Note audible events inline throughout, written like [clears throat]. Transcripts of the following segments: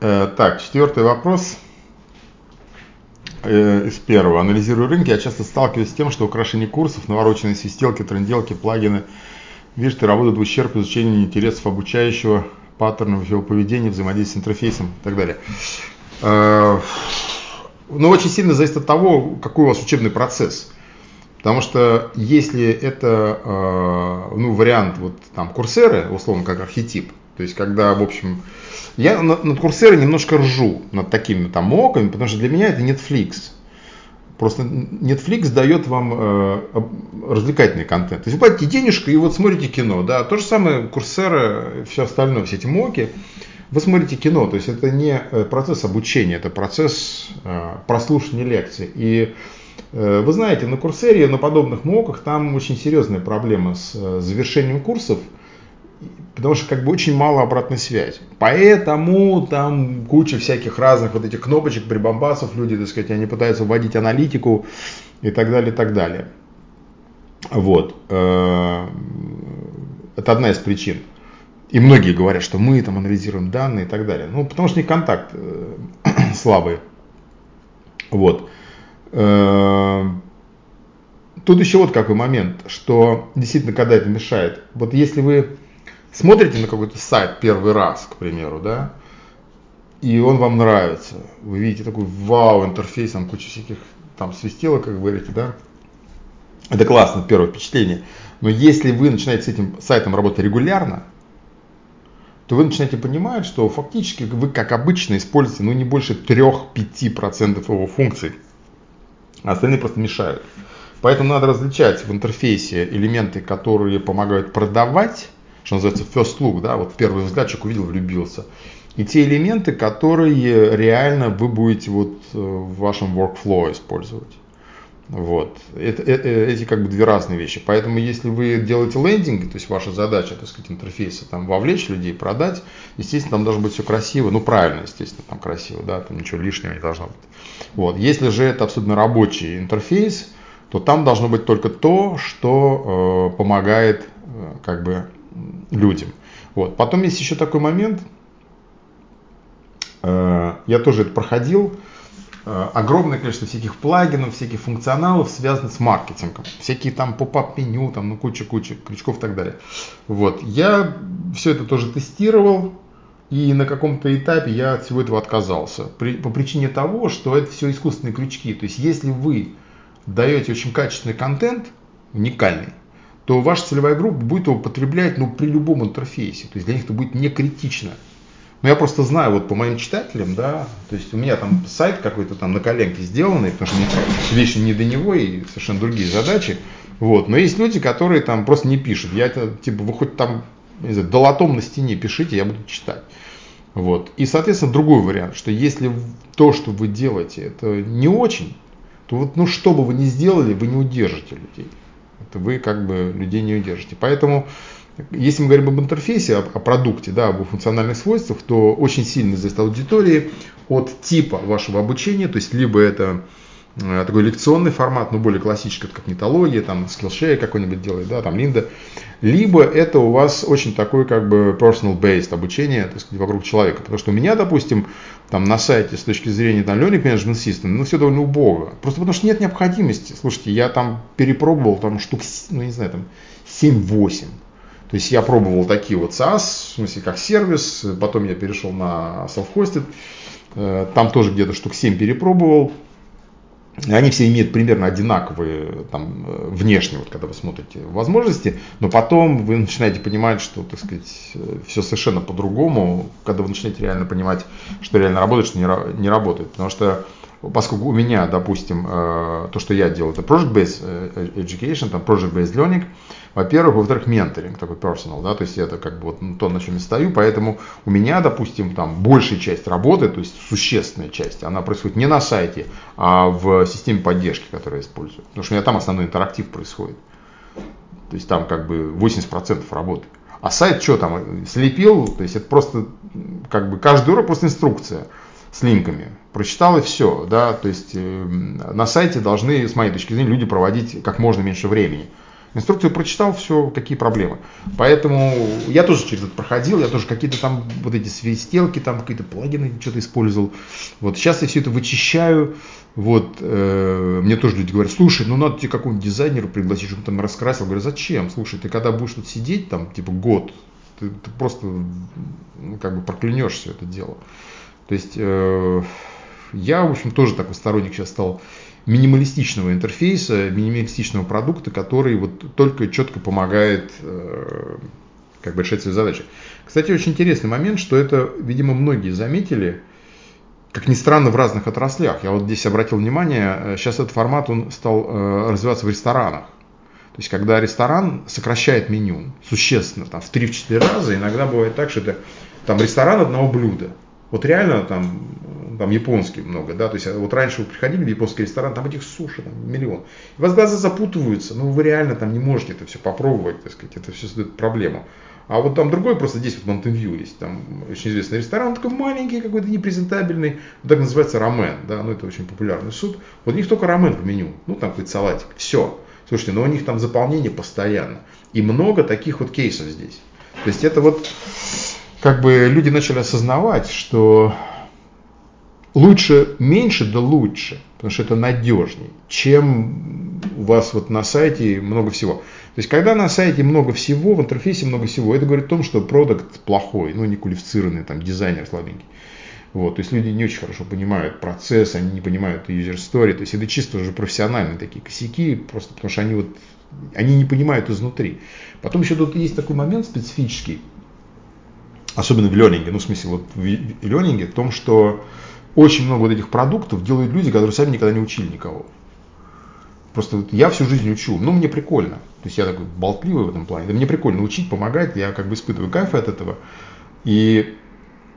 Э, так, четвертый вопрос э, из первого. Анализируя рынки, я часто сталкиваюсь с тем, что украшение курсов, навороченные свистелки, тренделки, плагины, видишь, ты работают в ущерб изучению интересов обучающего, паттернов его поведения, взаимодействия с интерфейсом и так далее. Э, ну, очень сильно зависит от того, какой у вас учебный процесс. Потому что если это ну, вариант вот, там, курсеры, условно как архетип, то есть когда, в общем, я над, над курсеры немножко ржу, над такими там моками, потому что для меня это Netflix. Просто Netflix дает вам э, развлекательный контент. То есть вы платите денежку и вот смотрите кино. Да? То же самое курсеры, все остальное, все эти моки. Вы смотрите кино, то есть это не э, процесс обучения, это процесс э, прослушивания лекций. И Э, вы знаете, на Курсере, на подобных моках, там очень серьезная проблема с э, завершением курсов, потому что как бы очень мало обратной связи. Поэтому там куча всяких разных вот этих кнопочек, прибамбасов, люди, так сказать, они пытаются вводить аналитику и так далее, и так далее. Вот. Э, это одна из причин. И многие говорят, что мы там анализируем данные и так далее. Ну, потому что не контакт [clears throat] слабый. Вот. Эм, тут еще вот какой момент, что действительно, когда это мешает. Вот если вы смотрите на какой-то сайт первый раз, к примеру, да, и он вам нравится, вы видите такой вау интерфейс, там куча всяких там свистелок, как вы говорите, да, это классно, первое впечатление. Но если вы начинаете с этим сайтом работать регулярно, то вы начинаете понимать, что фактически вы, как обычно, используете ну, не больше 3-5% его функций а остальные просто мешают. Поэтому надо различать в интерфейсе элементы, которые помогают продавать, что называется first look, да, вот первый взгляд человек увидел, влюбился. И те элементы, которые реально вы будете вот э, в вашем workflow использовать. Вот. Это, это, эти как бы две разные вещи. Поэтому если вы делаете лендинг, то есть ваша задача, так сказать, интерфейса, там, вовлечь людей, продать, естественно, там должно быть все красиво, ну правильно, естественно, там красиво, да, там ничего лишнего не должно быть. Вот. Если же это абсолютно рабочий интерфейс, то там должно быть только то, что э, помогает э, как бы людям. Вот. Потом есть еще такой момент, э, я тоже это проходил, э, огромное количество всяких плагинов, всяких функционалов связано с маркетингом. Всякие там поп-ап меню, там ну куча-куча крючков и так далее. Вот. Я все это тоже тестировал, и на каком-то этапе я от всего этого отказался. При, по причине того, что это все искусственные крючки. То есть если вы даете очень качественный контент, уникальный, то ваша целевая группа будет его потреблять ну, при любом интерфейсе. То есть для них это будет не критично. Но я просто знаю вот по моим читателям, да, то есть у меня там сайт какой-то там на коленке сделанный, потому что мне вещи не до него и совершенно другие задачи. Вот. Но есть люди, которые там просто не пишут. Я типа, вы хоть там не знаю, долотом на стене пишите, я буду читать. Вот. И, соответственно, другой вариант, что если то, что вы делаете, это не очень, то вот, ну, что бы вы ни сделали, вы не удержите людей. Это вы как бы людей не удержите. Поэтому, если мы говорим об интерфейсе, о, о продукте, да, об функциональных свойствах, то очень сильно зависит аудитории, от типа вашего обучения, то есть либо это такой лекционный формат, ну более классический, как нетология, там Skillshare какой-нибудь делает, да, там Линда, либо это у вас очень такой как бы personal-based обучение, так сказать, вокруг человека, потому что у меня, допустим, там на сайте с точки зрения там Learning Management System, ну все довольно убого, просто потому что нет необходимости, слушайте, я там перепробовал там штук, ну не знаю, там 7-8, то есть я пробовал такие вот SaaS, в смысле как сервис, потом я перешел на self-hosted, э, там тоже где-то штук 7 перепробовал, они все имеют примерно одинаковые там, э, внешние, вот, когда вы смотрите, возможности, но потом вы начинаете понимать, что, так сказать, э, все совершенно по-другому, когда вы начинаете реально понимать, что реально работает, что не, не работает. Потому что поскольку у меня, допустим, э, то, что я делаю, это project-based education, там project-based learning, во-первых, во-вторых, менторинг такой personal, да, то есть это как бы вот то, на чем я стою, поэтому у меня, допустим, там большая часть работы, то есть существенная часть, она происходит не на сайте, а в системе поддержки, которую я использую, потому что у меня там основной интерактив происходит, то есть там как бы 80% работы. А сайт что там, слепил, то есть это просто как бы каждый урок просто инструкция с линками. Прочитал и все, да, то есть э, на сайте должны, с моей точки зрения, люди проводить как можно меньше времени. Инструкцию прочитал, все, какие проблемы. Поэтому я тоже через это проходил, я тоже какие-то там вот эти свистелки, там какие-то плагины что-то использовал. Вот сейчас я все это вычищаю. Вот, э, мне тоже люди говорят, слушай, ну надо тебе какого-нибудь дизайнера пригласить, чтобы там раскрасил. Я говорю, зачем? Слушай, ты когда будешь тут сидеть, там, типа, год, ты, ты просто как бы проклянешь все это дело. То есть э, я, в общем, тоже такой сторонник сейчас стал минималистичного интерфейса, минималистичного продукта, который вот только четко помогает э, как бы решать свои задачи. Кстати, очень интересный момент, что это, видимо, многие заметили, как ни странно, в разных отраслях. Я вот здесь обратил внимание, сейчас этот формат он стал э, развиваться в ресторанах. То есть, когда ресторан сокращает меню существенно, там, в 3-4 раза, иногда бывает так, что это там ресторан одного блюда. Вот реально там, там японский много, да, то есть вот раньше вы приходили в японский ресторан, там этих суши там, миллион. И у вас глаза запутываются, ну вы реально там не можете это все попробовать, так сказать, это все создает проблему. А вот там другой, просто здесь вот Монтенвью есть, там очень известный ресторан, он такой маленький, какой-то непрезентабельный, вот так называется рамен, да, ну это очень популярный суд. Вот у них только рамен в меню, ну там какой-то салатик, все. Слушайте, но у них там заполнение постоянно. И много таких вот кейсов здесь. То есть это вот как бы люди начали осознавать, что лучше меньше, да лучше, потому что это надежнее, чем у вас вот на сайте много всего. То есть, когда на сайте много всего, в интерфейсе много всего, это говорит о том, что продукт плохой, ну, не квалифицированный, там, дизайнер слабенький. Вот, то есть люди не очень хорошо понимают процесс, они не понимают user story, то есть это чисто уже профессиональные такие косяки, просто потому что они вот, они не понимают изнутри. Потом еще тут есть такой момент специфический, особенно в ленинге, ну в смысле вот в ленинге, в том, что очень много вот этих продуктов делают люди, которые сами никогда не учили никого. Просто вот я всю жизнь учу, ну мне прикольно. То есть я такой болтливый в этом плане. Да мне прикольно учить, помогать, я как бы испытываю кайф от этого. И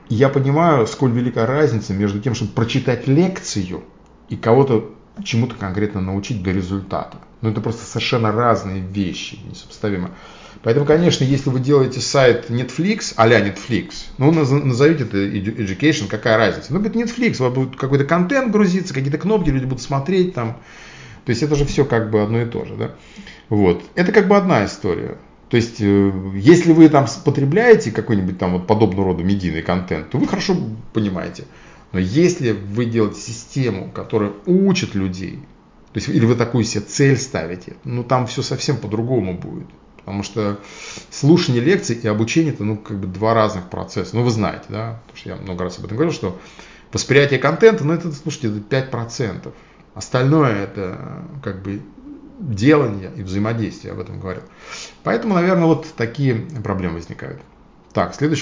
я понимаю, сколь велика разница между тем, чтобы прочитать лекцию и кого-то чему-то конкретно научить до результата. Ну это просто совершенно разные вещи, несопоставимо. Поэтому, конечно, если вы делаете сайт Netflix, а-ля Netflix, ну, назовите это education, какая разница. Ну, будет Netflix, у вас будет какой-то контент грузиться, какие-то кнопки, люди будут смотреть там. То есть это же все как бы одно и то же, да. Вот. Это как бы одна история. То есть, э, если вы там потребляете какой-нибудь там вот подобного рода медийный контент, то вы хорошо понимаете. Но если вы делаете систему, которая учит людей, то есть, или вы такую себе цель ставите, ну там все совсем по-другому будет. Потому что слушание лекций и обучение это ну, как бы два разных процесса. Ну, вы знаете, да, потому что я много раз об этом говорил, что восприятие контента, ну, это, слушайте, это 5%. Остальное это как бы делание и взаимодействие, об этом говорил. Поэтому, наверное, вот такие проблемы возникают. Так, следующий